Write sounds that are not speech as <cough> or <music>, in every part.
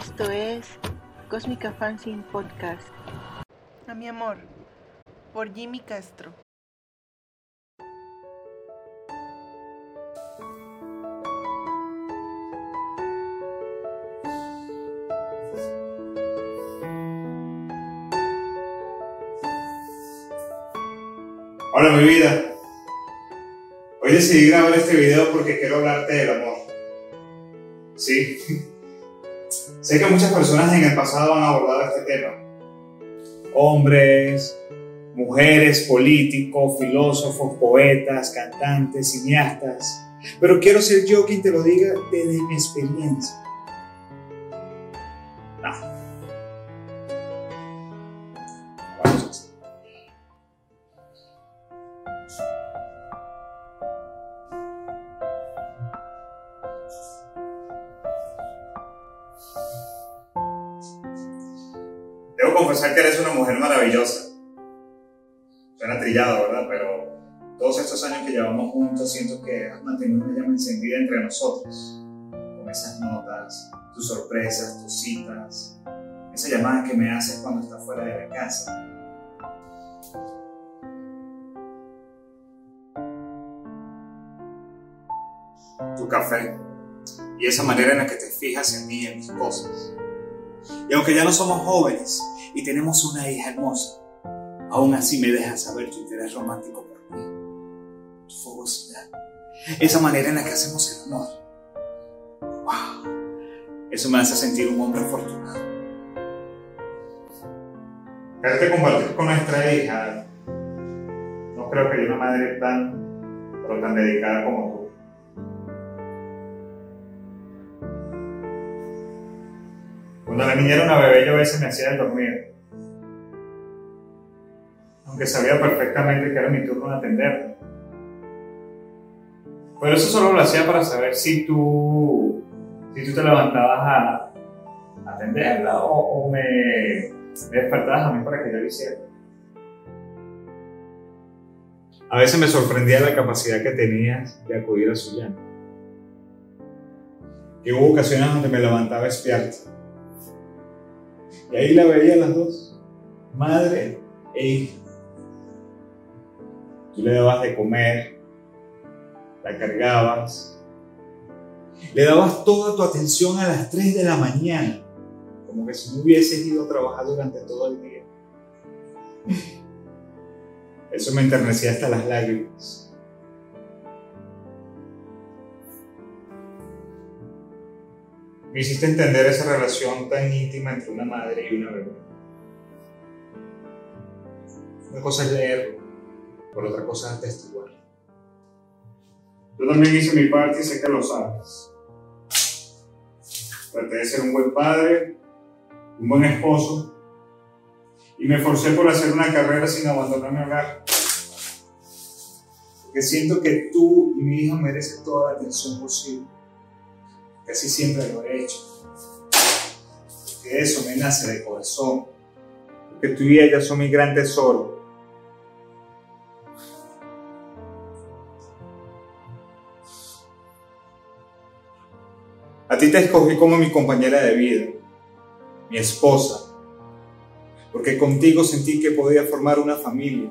Esto es Cósmica Fanzine Podcast. A mi amor, por Jimmy Castro. Hola mi vida. Hoy decidí grabar este video porque quiero hablarte del amor. Sí. Sé que muchas personas en el pasado han abordado este tema. Hombres, mujeres, políticos, filósofos, poetas, cantantes, cineastas. Pero quiero ser yo quien te lo diga desde mi experiencia. Debo confesar que eres una mujer maravillosa. Suena trillado, ¿verdad? Pero todos estos años que llevamos juntos siento que has mantenido una llama encendida entre nosotros. Con esas notas, tus sorpresas, tus citas, esa llamada que me haces cuando estás fuera de la casa. Tu café y esa manera en la que te fijas en mí y en mis cosas. Y aunque ya no somos jóvenes y tenemos una hija hermosa, aún así me dejas saber tu interés romántico por mí, tu fogosidad, esa manera en la que hacemos el amor. ¡Wow! Eso me hace sentir un hombre afortunado. Quererte compartir con nuestra hija, no creo que haya una madre tan, tan dedicada como tú. Cuando la niña era una bebé yo a veces me hacía el dormir. Aunque sabía perfectamente que era mi turno de atenderla. Pero eso solo lo hacía para saber si tú, si tú te levantabas a, atenderla o, me, despertabas a mí para que yo lo hiciera. A veces me sorprendía la capacidad que tenías de acudir a su llanto. Y hubo ocasiones donde me levantaba a espiarte. Y ahí la veía las dos, madre e hija. Tú le dabas de comer, la cargabas, le dabas toda tu atención a las 3 de la mañana, como que si no hubieses ido a trabajar durante todo el día. Eso me enternecía hasta las lágrimas. Me hiciste entender esa relación tan íntima entre una madre y una bebé. Una cosa es leerlo, por otra cosa es atestiguarlo. Yo también hice mi parte y sé que lo sabes. Traté de ser un buen padre, un buen esposo, y me esforcé por hacer una carrera sin abandonar mi hogar. Porque siento que tú y mi hija merecen toda la atención posible. Casi siempre lo he hecho. Porque eso me nace de corazón. Porque tú y ella son mi gran tesoro. A ti te escogí como mi compañera de vida, mi esposa, porque contigo sentí que podía formar una familia.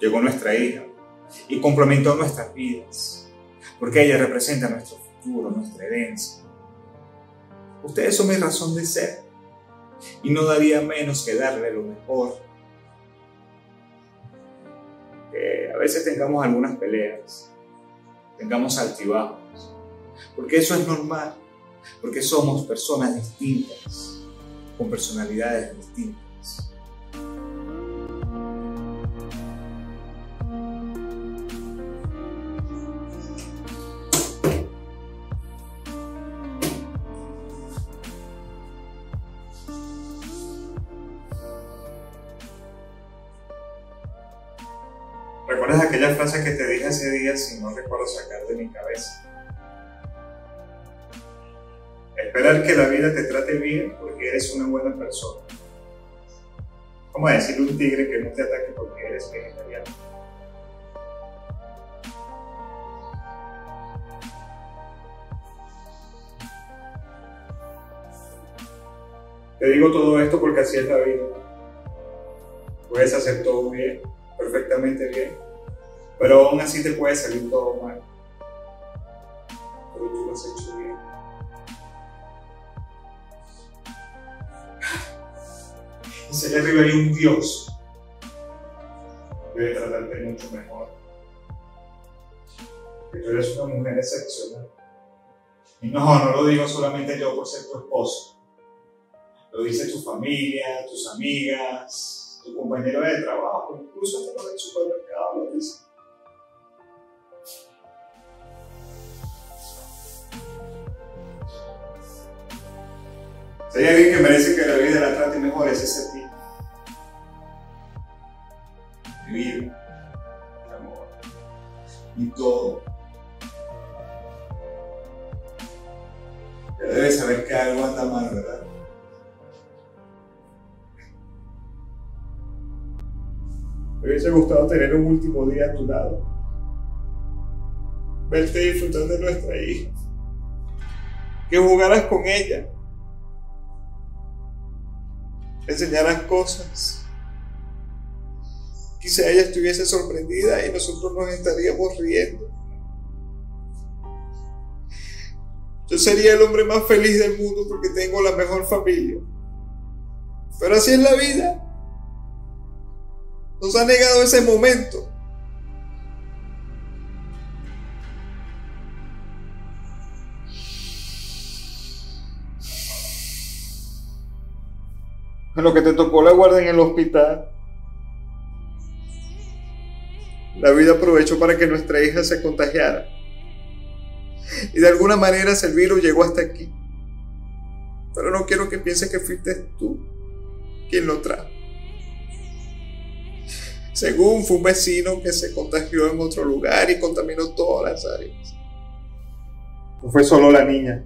Llegó nuestra hija y complementó nuestras vidas, porque ella representa nuestro futuro, nuestra herencia. Ustedes son mi razón de ser y no daría menos que darle lo mejor. Que a veces tengamos algunas peleas, tengamos altibajos, porque eso es normal, porque somos personas distintas, con personalidades distintas. ¿Recuerdas aquella frase que te dije ese día si no recuerdo sacar de mi cabeza? Esperar que la vida te trate bien porque eres una buena persona. ¿Cómo decirle a un tigre que no te ataque porque eres vegetariano? Te digo todo esto porque así es la vida. Puedes hacer todo bien, perfectamente bien, pero aún así te puede salir todo mal. Pero tú lo has hecho bien. Y allá arriba hay un Dios, debe tratarte mucho mejor. Que tú eres una mujer excepcional. Y no, no lo digo solamente yo por ser tu esposo. Lo dice tu familia, tus amigas, tu compañero de trabajo, incluso hasta los del supermercado lo dice. Hay alguien que merece que la vida la trate mejor, es ese ti. Mi vida, mi amor, mi todo. Ya debes saber que algo anda mal, ¿verdad? Me hubiese gustado tener un último día a tu lado. Verte disfrutar de nuestra hija. Que jugaras con ella. Enseñaras cosas. Quizá ella estuviese sorprendida y nosotros nos estaríamos riendo. Yo sería el hombre más feliz del mundo porque tengo la mejor familia. Pero así es la vida. Nos ha negado ese momento. En lo que te tocó la guardia en el hospital. La vida aprovechó para que nuestra hija se contagiara. Y de alguna manera ese virus llegó hasta aquí. Pero no quiero que pienses que fuiste tú quien lo trajo. Según fue un vecino que se contagió en otro lugar y contaminó todas las áreas. No fue solo la niña.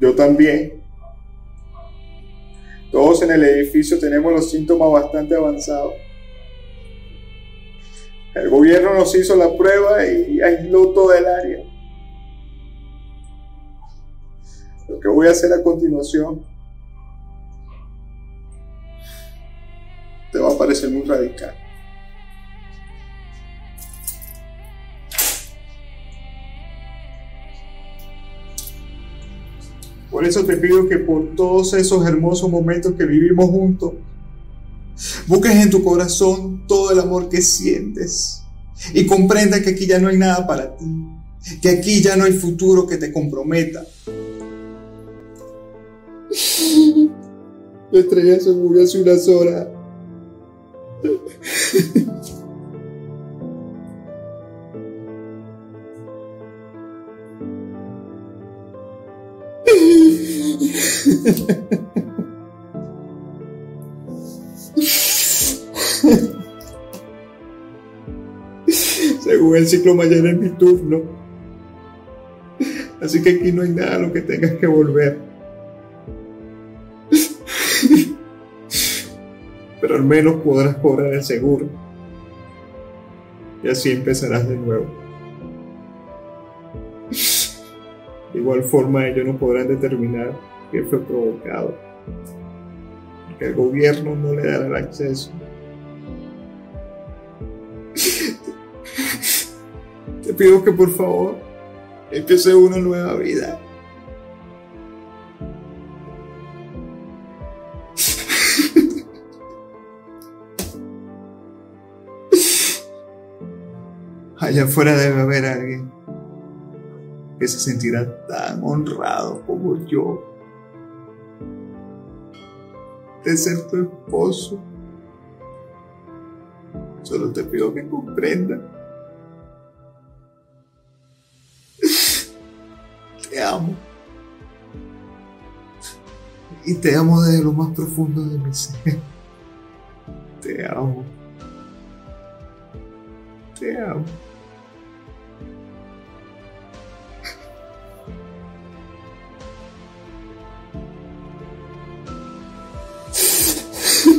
Yo también. Todos en el edificio tenemos los síntomas bastante avanzados. El gobierno nos hizo la prueba y aisló todo el área. Lo que voy a hacer a continuación te va a parecer muy radical. Por eso te pido que por todos esos hermosos momentos que vivimos juntos, busques en tu corazón todo el amor que sientes y comprenda que aquí ya no hay nada para ti, que aquí ya no hay futuro que te comprometa. La estrella se murió hace unas horas. <laughs> Según el ciclo mañana es mi turno. Así que aquí no hay nada a lo que tengas que volver. <laughs> Pero al menos podrás cobrar el seguro. Y así empezarás de nuevo. De igual forma ellos no podrán determinar que fue provocado. Que el gobierno no le dará el acceso. <laughs> Te pido que por favor empiece una nueva vida. <laughs> Allá afuera debe haber alguien que se sentirá tan honrado como yo de ser tu esposo. Solo te pido que comprenda. Te amo. Y te amo desde lo más profundo de mi ser. Te amo. Te amo.